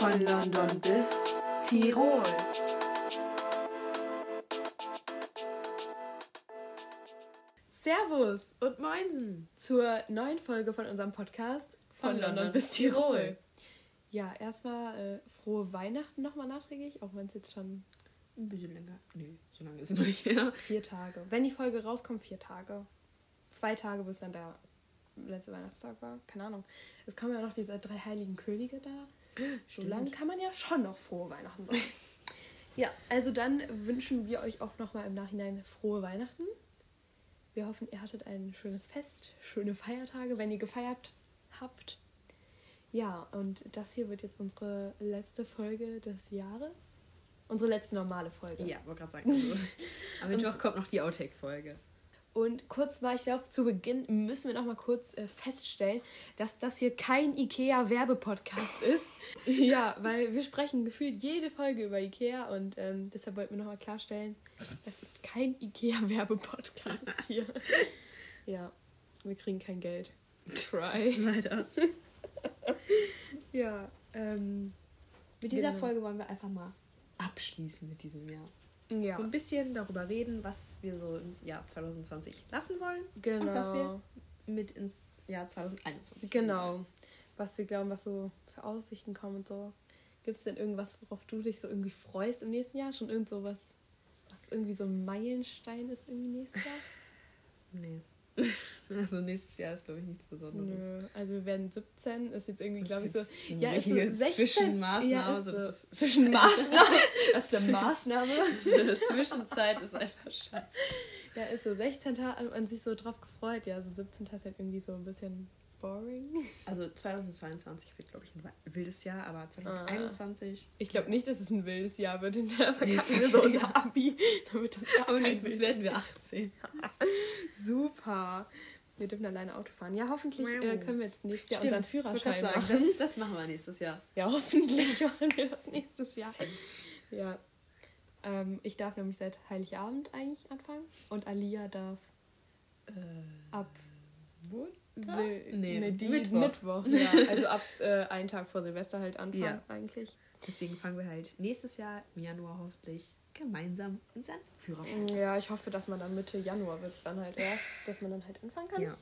Von London bis Tirol. Servus und Moinsen zur neuen Folge von unserem Podcast von, London, bis Tirol. Ja, erstmal äh, frohe Weihnachten nochmal nachträglich, auch wenn es jetzt schon Ein bisschen länger. Nee, so lange ist es noch nicht her. vier Tage. Wenn die Folge rauskommt, vier Tage. Zwei Tage, bis dann der letzte Weihnachtstag war. Keine Ahnung. Es kommen ja noch diese drei heiligen Könige da. So lange kann man ja schon noch frohe Weihnachten sagen. ja, also dann wünschen wir euch auch nochmal im Nachhinein frohe Weihnachten. Wir hoffen, ihr hattet ein schönes Fest, schöne Feiertage, wenn ihr gefeiert habt. Ja, und das hier wird jetzt unsere letzte Folge des Jahres. Unsere letzte normale Folge. Ja, wollte gerade sagen. Also, am Mittwoch kommt noch die Outtake-Folge. Und kurz mal, ich glaube, zu Beginn müssen wir noch mal kurz äh, feststellen, dass das hier kein IKEA-Werbepodcast ist. ja, weil wir sprechen gefühlt jede Folge über IKEA und ähm, deshalb wollten wir noch mal klarstellen, das ist kein IKEA-Werbepodcast hier. ja, wir kriegen kein Geld. Try. Leider. Ja, ähm, mit dieser Genau. Folge wollen wir einfach mal. Abschließen mit diesem Jahr. Ja, So ein bisschen darüber reden, was wir so im Jahr 2020 lassen wollen genau. und was wir mit ins Jahr 2021 Genau. Was wir glauben, was so für Aussichten kommen und so. Gibt es denn irgendwas, worauf du dich so irgendwie freust im nächsten Jahr? Schon irgend so was, was irgendwie so ein Meilenstein ist irgendwie nächstes Jahr? Nee. Also nächstes Jahr ist, glaube ich, nichts Besonderes. Nö. Also wir werden 17, ist jetzt irgendwie, glaube ich, ist so. Ja, ist so richtige 16. Zwischenmaßnahme, Ja, ist so, das ist- Zwischenmaßnahme. Was für eine Maßnahme? Zwischenzeit ist einfach scheiße. Ja, ist so 16. hat man sich so drauf gefreut. Ja, so 17. ist halt irgendwie so ein bisschen boring. Also 2022 wird, glaube ich, ein wildes Jahr, aber 2021. Ich glaube nicht, dass es ein wildes Jahr wird. Hinterher verkacken wir so unser Abi. Damit das gar Aber kein wildes werden wir 18. Super. Wir dürfen alleine Auto fahren. Ja, hoffentlich äh, können wir jetzt nächstes Jahr Stimmt, unseren Führerschein sagen, machen. Das, das machen wir nächstes Jahr. Ja, hoffentlich machen wir das nächstes Jahr. Ja. Ähm, ich darf nämlich seit Heiligabend eigentlich anfangen. Und Alia darf? Sil Nee, nee, die Mittwoch. Mittwoch. Ja, also ab äh, einen Tag vor Silvester halt anfangen Ja. eigentlich. Deswegen fangen wir halt nächstes Jahr im Januar hoffentlich gemeinsam unseren Führerschein. Ja, ich hoffe, dass man dann Mitte Januar wird es dann halt erst, dass man dann halt anfangen kann. Ja.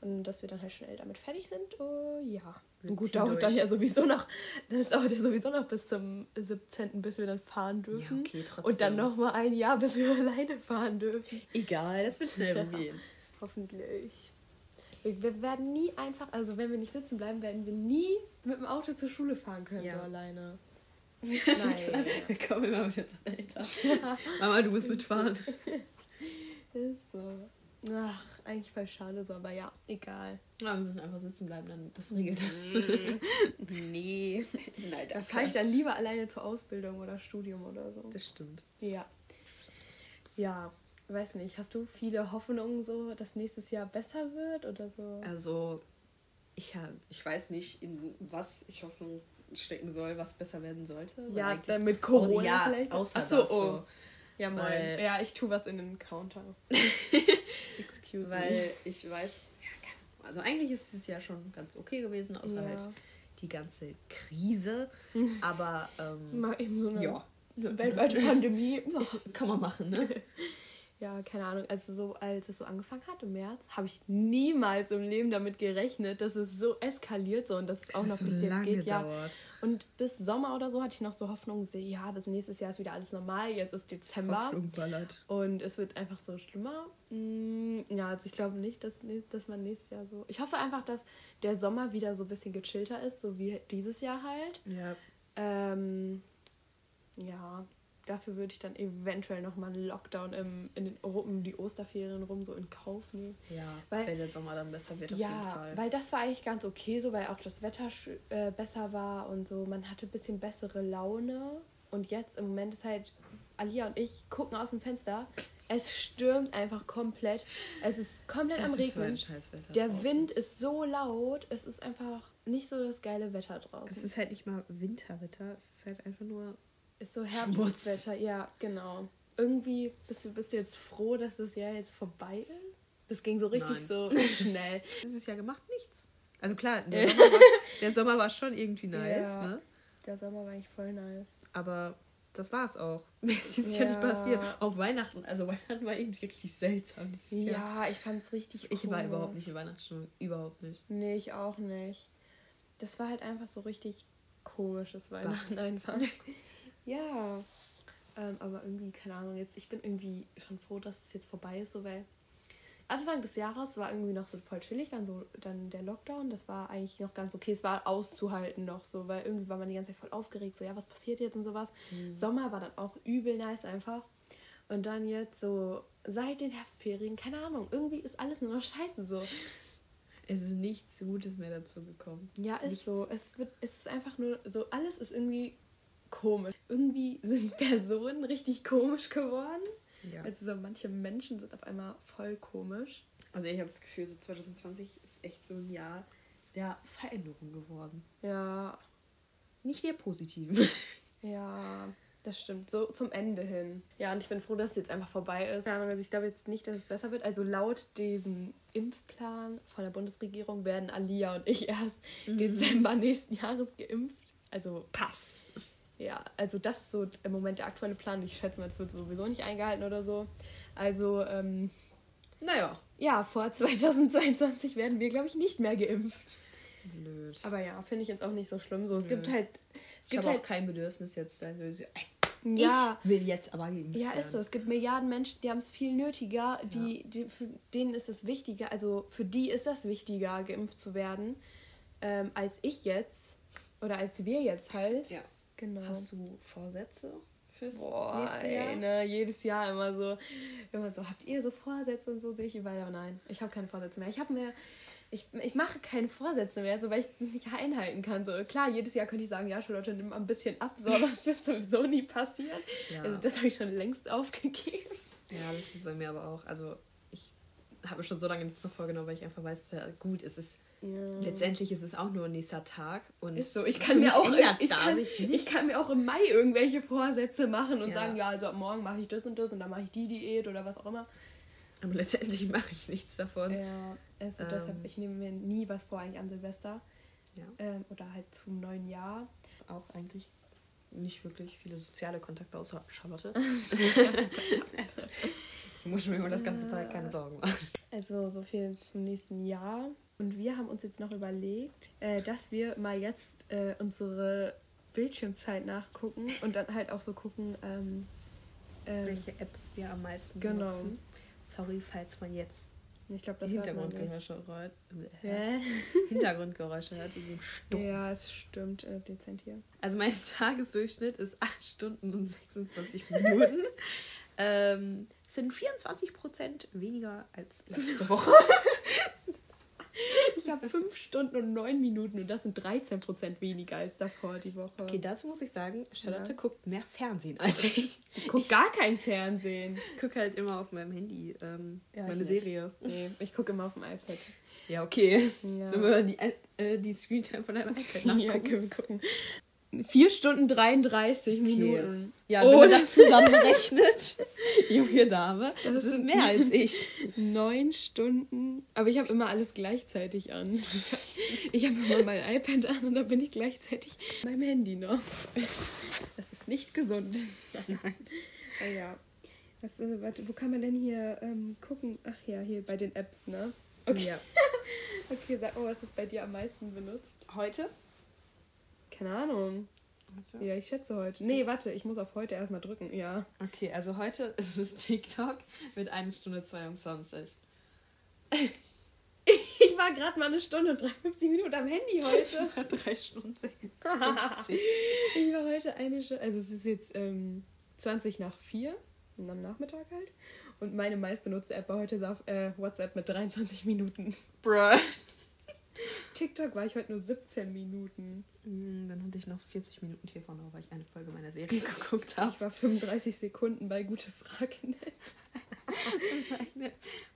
Und dass wir dann halt schnell damit fertig sind. Oh, ja. Wir Und gut, dauert durch. dann ja sowieso noch, das dauert ja sowieso noch bis zum 17., bis wir dann fahren dürfen. okay, trotzdem. Und dann noch mal ein Jahr, bis wir alleine fahren dürfen. Egal, das wird schnell rumgehen. Hoffentlich. Wir, wir werden nie einfach, also wenn wir nicht sitzen bleiben, werden wir nie mit dem Auto zur Schule fahren können, Ja. so alleine. Nein. Wir kommen immer wieder zu älter. Mama, du musst mitfahren. Ist so. Ach, eigentlich voll schade so, aber ja, egal. Ja, wir müssen einfach sitzen bleiben, dann das regelt das. nee. Nein, Da fahre ich dann lieber alleine zur Ausbildung oder Studium oder so. Das stimmt. Ja. Ja, weiß nicht. Hast du viele Hoffnungen so, dass nächstes Jahr besser wird oder so? Also, ich, hab, ich weiß nicht, in was ich Hoffnung stecken soll, was besser werden sollte. ja, dann mit Corona Oh, ja, vielleicht. außer Ach so, das oh. so. Ja, moin. Weil- Ja, ich tue was in den Counter. Excuse Weil ich weiß, ja, also eigentlich ist es ja schon ganz okay gewesen, außer Ja. halt die ganze Krise. Aber ähm, Mal eben so eine ja, weltweite Pandemie. kann man machen, ne? Ja, keine Ahnung. Also so, als es so angefangen hat im März, habe ich niemals im Leben damit gerechnet, dass es so eskaliert so und dass es auch noch bis jetzt geht. Ja. dauert. Und bis Sommer oder so hatte ich noch so Hoffnung, ja, bis nächstes Jahr ist wieder alles normal. Jetzt ist Dezember und es wird einfach so schlimmer. Mm, Ja, also ich glaube nicht, dass, dass man nächstes Jahr so. Ich hoffe einfach, dass der Sommer wieder so ein bisschen gechillter ist, so wie dieses Jahr halt. Ja. Ähm, ja, dafür würde ich dann eventuell nochmal einen Lockdown im, in den, um die Osterferien rum so in Kauf nehmen. Ja, Weil- wenn der Sommer dann besser wird, auf jeden Ja, Fall. weil das war eigentlich ganz okay, so weil auch das Wetter äh, besser war und so. Man hatte ein bisschen bessere Laune. Und jetzt im Moment ist halt, Alia und ich gucken aus dem Fenster. Es stürmt einfach komplett. Es ist komplett am Es ist so Regnen. Der draußen. Wind ist so laut. Es ist einfach nicht so das geile Wetter draußen. Es ist halt nicht mal Winterwetter, es ist halt einfach nur. Ist so. Herbstwetter, ja, genau. Irgendwie bist du, bist du jetzt froh, dass das Jahr jetzt vorbei ist? Das ging so richtig Nein. so schnell. Dieses Jahr gemacht nichts. Also klar, der Sommer, war, der Sommer war schon irgendwie nice, Ja. ne? Der Sommer war eigentlich voll nice. Aber das war's auch. Mehr ist dieses Jahr nicht Ja. passiert. Auch Weihnachten. Also Weihnachten war irgendwie richtig seltsam dieses Jahr. Ja, ich fand's richtig Ich war komisch. überhaupt nicht in Weihnachtsstimmung. Überhaupt nicht. Nee, ich auch nicht. Das war halt einfach so richtig komisches Weihnachten einfach. Ja. Ähm, aber irgendwie, keine Ahnung, jetzt, ich bin irgendwie schon froh, dass es jetzt vorbei ist, so weil Anfang des Jahres war irgendwie noch so voll chillig, dann so, dann der Lockdown, das war eigentlich noch ganz okay, es war auszuhalten noch so, weil irgendwie war man die ganze Zeit voll aufgeregt, so ja, was passiert jetzt und sowas. Sommer war dann auch übel nice einfach. Und dann jetzt so seit den Herbstferien, keine Ahnung, irgendwie ist alles nur noch scheiße so. Es ist nichts Gutes mehr dazu gekommen. Ja, ist Nichts. so. Es, wird, es ist einfach nur so, alles ist irgendwie komisch. Irgendwie sind Personen richtig komisch geworden. Ja. Also so manche Menschen sind auf einmal voll komisch. Also ich habe das Gefühl, so 2020 ist echt so ein Jahr der Veränderung geworden. Ja, Nicht der positiven. ja, das stimmt. So zum Ende hin. Ja, und ich bin froh, dass es jetzt einfach vorbei ist. Keine Ahnung, also ich glaube jetzt nicht, dass es besser wird. Also laut diesem Impfplan von der Bundesregierung werden Alia und ich erst Dezember nächsten Jahres geimpft. Also Passt. Ja, also das ist so im Moment der aktuelle Plan. Ich schätze mal, es wird sowieso nicht eingehalten oder so. Also, ähm, Naja. ja, vor 2022 werden wir, glaube ich, nicht mehr geimpft. Blöd. Aber ja, finde ich jetzt auch nicht so schlimm. So, es Nö. gibt halt. Es ich gibt halt. auch kein Bedürfnis jetzt. Also, so, ey, ja, Ich will jetzt aber geimpft ja, ist so. Es gibt Milliarden Menschen, die haben es viel nötiger. Die, die, für denen ist es wichtiger. Also für die ist das wichtiger, geimpft zu werden, ähm, als ich jetzt. Oder als wir jetzt halt. Ja. Genau. Hast du Vorsätze fürs Boah, nächste ey, Jahr? ne, jedes Jahr immer so, immer so, habt ihr so Vorsätze und so, sehe ich überall, aber nein, ich habe keine Vorsätze mehr. Ich habe mir, ich, ich mache keine Vorsätze mehr, so, weil ich das nicht einhalten kann. So, klar, jedes Jahr könnte ich sagen, ja, Charlotte, nimm mal ein bisschen ab, so, aber das wird sowieso nie passieren. Ja. Also das habe ich schon längst aufgegeben. ja, das ist bei mir aber auch. Also ich habe schon so lange nichts mehr vorgenommen, weil ich einfach weiß, ja, gut, es ist letztendlich ist es auch nur ein nächster Tag und Ist so, ich kann mir auch, ich kann, ich kann mir auch im Mai irgendwelche Vorsätze machen und Ja. sagen, ja, also ab morgen mache ich das und das und dann mache ich die Diät oder was auch immer. aber letztendlich mache ich nichts davon. Ja, also Ähm. deshalb, ich nehme mir nie was vor eigentlich an Silvester. Ja. Ähm, oder halt zum neuen Jahr. Auch eigentlich nicht wirklich viele soziale Kontakte außer Charlotte. ich muss mir über das ganze Tag keine Sorgen machen. Also so viel zum nächsten Jahr. Und wir haben uns jetzt noch überlegt, äh, dass wir mal jetzt äh, unsere Bildschirmzeit nachgucken und dann halt auch so gucken, ähm, ähm, Welche Apps wir am meisten Genau. benutzen. Sorry, falls man jetzt ich glaube, das. Hintergrundgeräusche hört. Hä? Hintergrundgeräusche hört, wie im Stumm. Ja, es stimmt äh, dezent hier. Also mein Tagesdurchschnitt ist 8 Stunden und 26 Minuten. ähm, sind 24 Prozent weniger als letzte Woche. Ich habe 5 Stunden und 9 Minuten und das sind 13% weniger als davor die Woche. Okay, dazu muss ich sagen, Charlotte Ja. guckt mehr Fernsehen als ich. ich gucke gar kein Fernsehen. Ich gucke halt immer auf meinem Handy ähm, Ja, meine. Serie. Nee, ich gucke immer auf dem iPad. Ja, okay. Ja. Sollen wir die, äh, die Screentime von deinem iPad Ja, nachgucken? können wir gucken. 4 Stunden 33 Minuten. Ja, Oh, wenn man das zusammenrechnet, junge Dame, das, Das ist mehr als ich. 9 Stunden. Aber ich habe immer alles gleichzeitig an. Ich habe immer mein iPad an und dann bin ich gleichzeitig beim Handy noch. Das ist nicht gesund. Nein. Ah ja. Was, äh, warte, wo kann man denn hier ähm, gucken? Ach ja, hier bei den Apps, ne? Okay. Ja. Okay, sag mal, was ist bei dir am meisten benutzt? Heute? Keine Ahnung. Ja, ich schätze heute. Nee, warte, ich muss auf heute erstmal drücken. Ja. Okay, also heute ist es TikTok mit 1 Stunde 22. Ich war gerade mal eine Stunde und 53 Minuten am Handy heute. 3 Stunden 56. Ich war heute eine Stunde, also es ist jetzt ähm, 20 nach 4 und am Nachmittag halt. Und meine meistbenutzte App war heute ist auf äh, WhatsApp mit 23 Minuten. Bruh. TikTok war ich heute nur 17 Minuten. Hm, Dann hatte ich noch 40 Minuten TV noch, weil ich eine Folge meiner Serie geguckt habe. Ich war 35 Sekunden bei Gute Frage.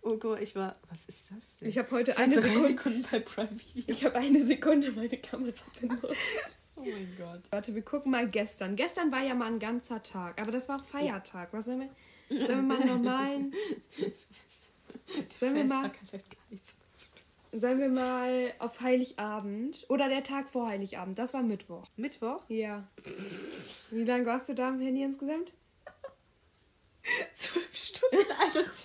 Oh Gott, ich war. Was ist das denn? Ich habe heute war eine Sekunde. Sekunden bei Prime Video. Ich habe eine Sekunde meine Kamera benutzt. Oh mein Gott. Warte, wir gucken mal gestern. Gestern war ja mal ein ganzer Tag, aber das war auch Feiertag. Was sollen wir? Sollen wir mal einen normalen. Sollen wir mal. Sagen wir mal auf Heiligabend oder der Tag vor Heiligabend. Das war Mittwoch. Mittwoch? Ja. Wie lange warst du da am Handy insgesamt? 12 Stunden 21.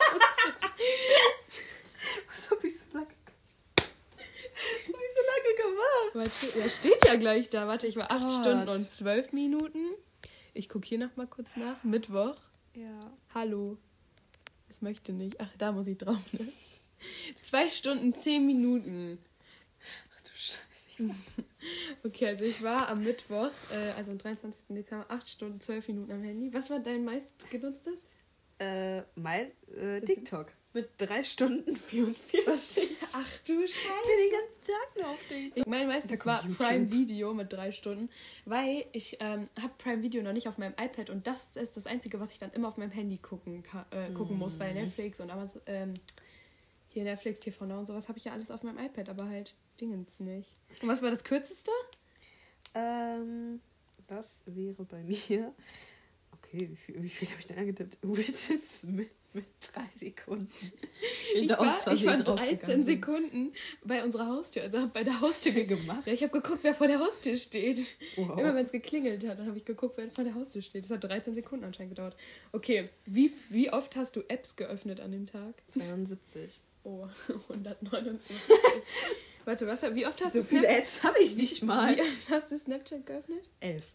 Was hab ich so lange Was hab ich so lange gemacht? Warte, ja, steht ja gleich da. Warte, ich war 8 Gott. Stunden und 12 Minuten. Ich gucke hier noch mal kurz nach. Mittwoch. Ja. Hallo. Es möchte nicht. Ach, da muss ich drauf. Ne? 2 Stunden 10 Minuten. Ach du Scheiße. Okay, also ich war am Mittwoch, äh, also am 23. Dezember, 8 Stunden 12 Minuten am Handy. Was war dein meistgenutztes? Äh, mein äh, TikTok. Mit 3 Stunden 44. Ach du Ich Scheiße. bin den ganzen Tag nur auf TikTok. Ich, mein kommt war YouTube. Prime Video mit drei Stunden, weil ich ähm, habe Prime Video noch nicht auf meinem iPad und das ist das Einzige, was ich dann immer auf meinem Handy gucken, äh, gucken muss, weil Netflix und Amazon, ähm, hier Netflix, TV Now und sowas habe ich ja alles auf meinem iPad, aber halt Dingens nicht. Und was war das kürzeste? Ähm, das wäre bei mir. Okay, wie viel, wie viel habe ich denn angetippt? Widgets mit, mit 3 Sekunden. Ich, da war, ich war Versehen 13 draufgegangen bin. Sekunden bei unserer Haustür, also habe bei der Haustür Haustür ge- gemacht. Ja, ich habe geguckt, wer vor der Haustür steht. Wow. Immer wenn es geklingelt hat, dann habe ich geguckt, wer vor der Haustür steht. Das hat 13 Sekunden anscheinend gedauert. Okay, wie, wie oft hast du Apps geöffnet an dem Tag? 72. Oh, 179. Warte, was, wie oft hast So du viele Snap Apps habe ich nicht mal. wie oft hast du Snapchat geöffnet? 11.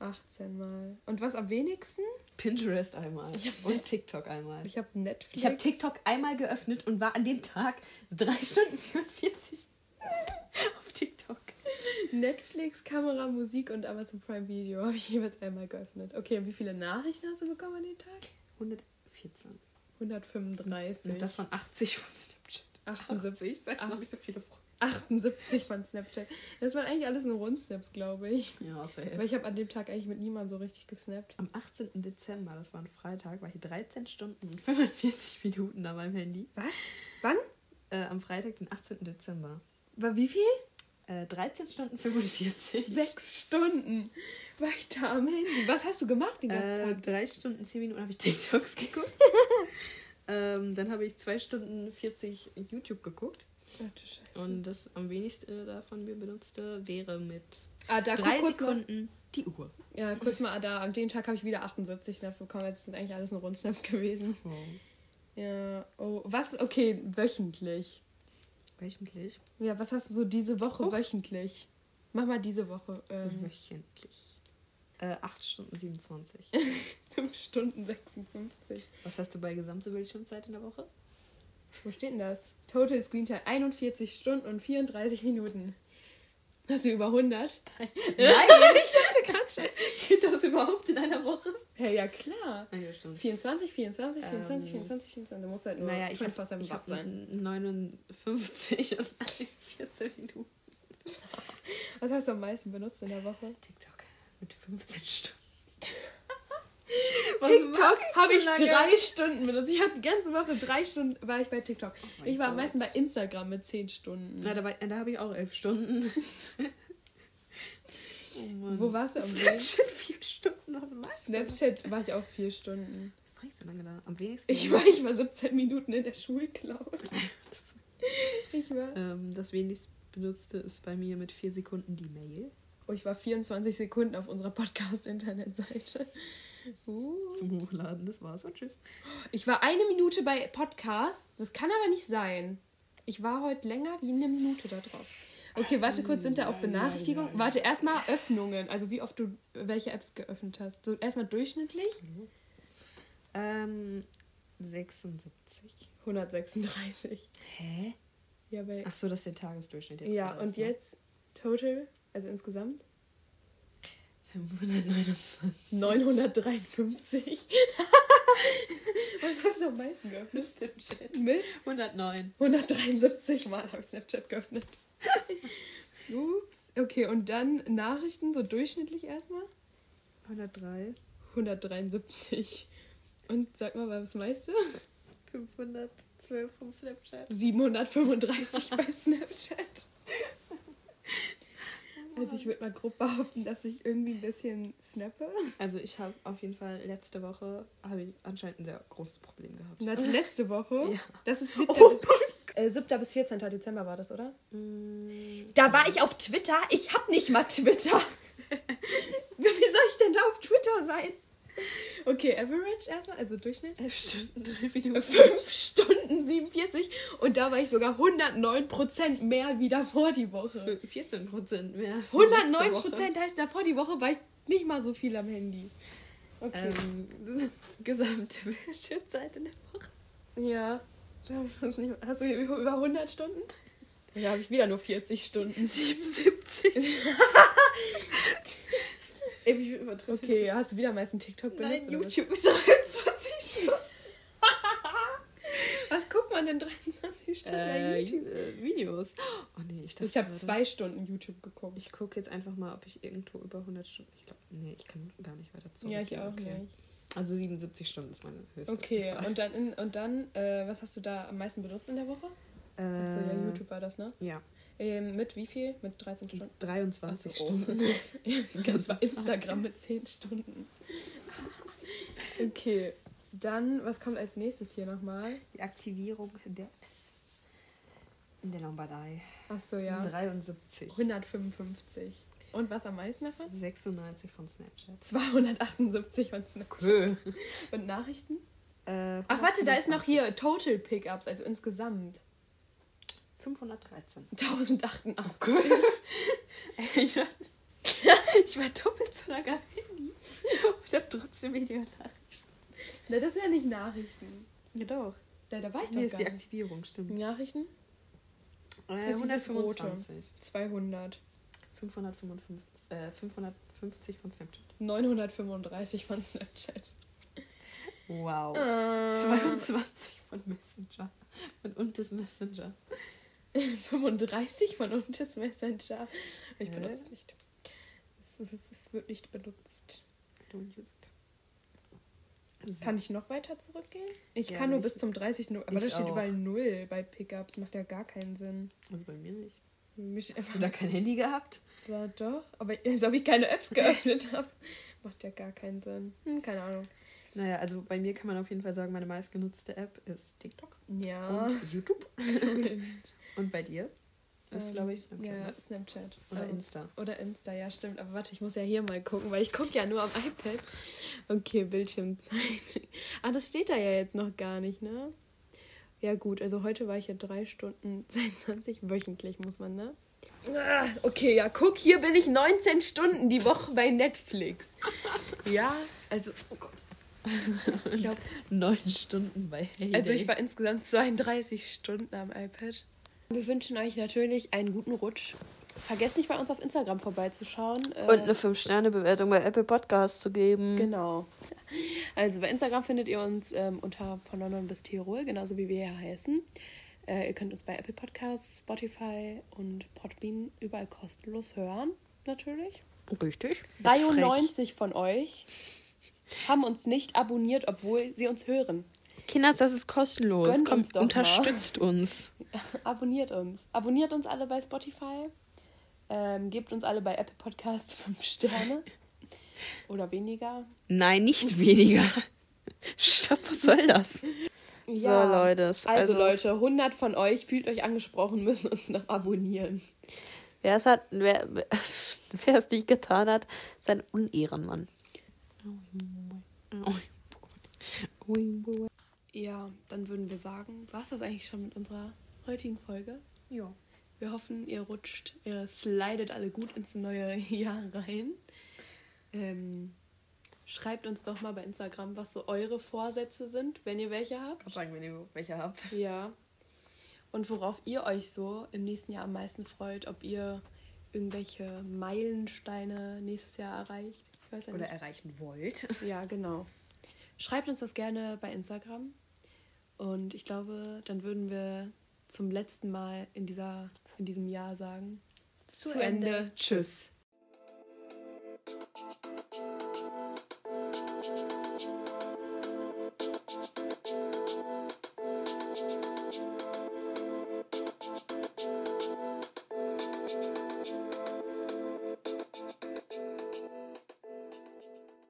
18 Mal. Und was am wenigsten? Pinterest einmal. Ich und TikTok einmal. Ich habe Netflix. Ich habe TikTok einmal geöffnet und war an dem Tag 3 Stunden 44 auf TikTok. Netflix, Kamera, Musik und Amazon Prime Video habe ich jeweils einmal geöffnet. Okay, und wie viele Nachrichten hast du bekommen an dem Tag? 114. 135. Und davon 80 von Snapchat. 78. Seitdem habe ich so viele Freunde. 78 von Snapchat. Das waren eigentlich alles nur Rundsnaps, glaube ich. Ja, safe. Weil ich habe an dem Tag eigentlich mit niemandem so richtig gesnappt. Am 18. Dezember, das war ein Freitag, war ich 13 Stunden und 45 Minuten an meinem Handy. Was? Wann? Äh, am Freitag, den 18. Dezember. War wie viel? Äh, 13 Stunden 45. Sechs Stunden war ich da am Handy. Was hast du gemacht den ganzen Äh, Tag? drei Stunden, 10 Minuten habe ich TikToks geguckt. ähm, dann habe ich 2 Stunden 40 YouTube geguckt. Ach du Scheiße. Und das am wenigsten davon mir benutzte wäre mit ah, da 3 guck. Sekunden die Uhr. Ja, kurz mal da. An dem Tag habe ich wieder 78 Snaps bekommen. Jetzt sind eigentlich alles nur Rundsnaps gewesen. Ja, oh, was? Okay, wöchentlich. Wöchentlich. Ja, was hast du so diese Woche Uff. wöchentlich? Mach mal diese Woche. Ähm, Wöchentlich. Äh, 8 Stunden 27. 5 Stunden 56. Was hast du bei gesamte Bildschirmzeit in der Woche? Wo steht denn das? Total Screen Time 41 Stunden und 34 Minuten. Hast du über 100? Nein, ich dachte gerade schon. Geht das überhaupt in einer Woche? Hey, ja klar. Ah, ja, stimmt. 24, 24, 24, Ähm, 24, 24. Du musst halt nur Naja, ich habe 24 ich hab sein. 59 und 14 Minuten. Was hast du am meisten benutzt in der Woche? TikTok mit 15 Stunden. TikTok habe ich so drei Stunden benutzt. Ich habe die ganze Woche drei Stunden war ich bei TikTok. mein ich war am Gott. meisten bei Instagram mit 10 Stunden. Na, da, war- da habe ich auch 11 Stunden. oh. Wo warst du am Snapchat 4 Stunden. Was machst du? Snapchat war ich auch vier Stunden. Was mach ich so lange da? Am wenigsten. Ich war, ich war 17 Minuten in der Schulcloud. Ich war, ähm, das wenigst benutzte ist bei mir mit 4 Sekunden die Mail. Oh, ich war 24 Sekunden auf unserer Podcast-Internetseite. Uh. Zum Hochladen. Das war's und tschüss. Ich war eine Minute bei Podcasts. Das kann aber nicht sein. Ich war heute länger wie eine Minute da drauf. Okay, warte kurz, sind da auch Benachrichtigungen? Warte, erstmal Öffnungen. Also wie oft du welche Apps geöffnet hast. So erstmal durchschnittlich. Ähm, 76. 136. Hä? Ja, bei, Ach so, das ist der Tagesdurchschnitt jetzt. ja und erst, ne? jetzt total, also insgesamt 529. 953. Was hast du am meisten geöffnet? Snapchat. Mit 109. 173 Mal habe ich Snapchat geöffnet. Ups. Okay, und dann Nachrichten, so durchschnittlich erstmal? 103. 173. Und sag mal, was meiste? 512 von Snapchat. 735 bei Snapchat. Also ich würde mal grob behaupten, dass ich irgendwie ein bisschen snappe. Also ich habe auf jeden Fall letzte Woche habe ich anscheinend ein sehr großes Problem gehabt. Hatte letzte Woche, Ja. das ist siebte, Oh mein Äh, 7. bis 14. Dezember war das, oder? Mm, Da war ich auf Twitter. Ich hab nicht mal Twitter. Wie soll ich denn da auf Twitter sein? Okay, Average erstmal, also Durchschnitt. 11 Stunden, 3 Minuten. 5 Stunden 47 und da war ich sogar 109% mehr wie davor die Woche. 14 Prozent mehr. als 109% letzte Woche. heißt davor die Woche war ich nicht mal so viel am Handy. Okay. Ähm, gesamte Bildschirmzeit in der Woche. ja. Hast du nicht- Hast du über 100 Stunden? Da habe ich wieder nur 40 Stunden. 77. Ey. Okay, hast du wieder meist einen TikTok benutzt? Nein? YouTube ist 23 Stunden. Was guckt man denn 23 Stunden bei Äh, YouTube? äh, Videos. Oh nee, ich dachte Ich habe zwei Stunden YouTube geguckt. Ich gucke jetzt einfach mal, ob ich irgendwo über 100 Stunden. Ich glaube, nee, ich kann gar nicht weiter zurück. ja, ich auch okay. nicht. Also 77 Stunden ist meine höchste. Okay, Zahl. und dann, in, und dann äh, was hast du da am meisten benutzt in der Woche? äh, Achso, ja, YouTube war das, ne? Ja, Ähm, mit wie viel? Mit 13 Stunden? 23 Ach so. Stunden. Ganz bei Instagram mit 10 Stunden. Okay, dann, was kommt als nächstes hier nochmal? Die Aktivierung der Apps in der Lombardei. Achso, ja. 73. 155. Und was am meisten davon? 96 von Snapchat. 278 von Snapchat. Cool. Und Nachrichten? Äh, Ach, warte, da ist noch hier Total Pickups, also insgesamt. 513. 1088. ich, war, ich war doppelt so lange am Handy. Ich habe trotzdem weniger Nachrichten. Ne, das ist ja nicht Nachrichten. Ja, doch. Da, da war ich Nee, doch ist die nicht. Aktivierung, stimmt. Nachrichten? Äh, ist dieses Rote. 125. 200. 555, äh, 550 von Snapchat. 935 von Snapchat. Wow. Äh, 22 von Messenger. Von Untes Messenger. 35 von Untes Messenger. Ich benutze es nicht. Es, es, es wird nicht benutzt. Don't use it. So. Kann ich noch weiter zurückgehen? Ich Ja, kann nur bis zum 30. Nu- Aber da steht auch. überall 0 bei Pickups. Macht ja gar keinen Sinn. Also bei mir nicht. Mich Hast du da kein Handy gehabt? Ja, doch. Aber als ob ich keine Apps geöffnet habe. Macht ja gar keinen Sinn. Hm, keine Ahnung. Naja, also bei mir kann man auf jeden Fall sagen, meine meistgenutzte App ist TikTok Ja. und YouTube. Und bei dir? Ist, Ähm, glaube ich, Snapchat, Ja? Snapchat. Oder Ähm, Insta. Oder Insta, ja, stimmt. Aber warte, ich muss ja hier mal gucken, weil ich gucke ja nur am iPad. Okay, Bildschirmzeit. Ah, das steht da ja jetzt noch gar nicht, ne? Ja, gut, also heute war ich ja drei Stunden 22 wöchentlich, muss man, ne? Ah, Okay, ja, guck, hier bin ich 19 Stunden die Woche bei Netflix. Ja, also, oh Gott. Ich glaube, Neun Stunden bei Heyday. also ich war insgesamt 32 Stunden am iPad. Wir wünschen euch natürlich einen guten Rutsch. Vergesst nicht bei uns auf Instagram vorbeizuschauen. Äh, Und eine 5-Sterne-Bewertung bei Apple Podcasts zu geben. Genau. Also bei Instagram findet ihr uns ähm, unter von London bis Tirol, genauso wie wir hier heißen. Äh, ihr könnt uns bei Apple Podcasts, Spotify und Podbean überall kostenlos hören, natürlich. Richtig. 93 von euch haben uns nicht abonniert, obwohl sie uns hören. Kinders, das ist kostenlos. Gönnt Kommt, uns doch mal. unterstützt uns. Abonniert uns. Abonniert uns alle bei Spotify. Ähm, gebt uns alle bei Apple Podcast 5 Sterne. Oder weniger. Nein, nicht weniger. Stopp, was soll das? So, Leute. Also, Also, Leute, 100 von euch fühlt euch angesprochen, müssen uns noch abonnieren. wer es hat, wer, wer es nicht getan hat, ist ein Unehrenmann. Ja, dann würden wir sagen, war es das eigentlich schon mit unserer heutigen Folge? Ja. Wir hoffen, ihr rutscht, ihr slidet alle gut ins neue Jahr rein. Ähm, schreibt uns doch mal bei Instagram, was so eure Vorsätze sind, wenn ihr welche habt. sagen, wenn ihr welche habt. Ja. Und worauf ihr euch so im nächsten Jahr am meisten freut, ob ihr irgendwelche Meilensteine nächstes Jahr erreicht. Ich ja Oder erreichen wollt. Ja, genau. Schreibt uns das gerne bei Instagram. Und ich glaube, dann würden wir zum letzten Mal in, dieser, in diesem Jahr sagen. Zu, zu Ende. Ende. Tschüss.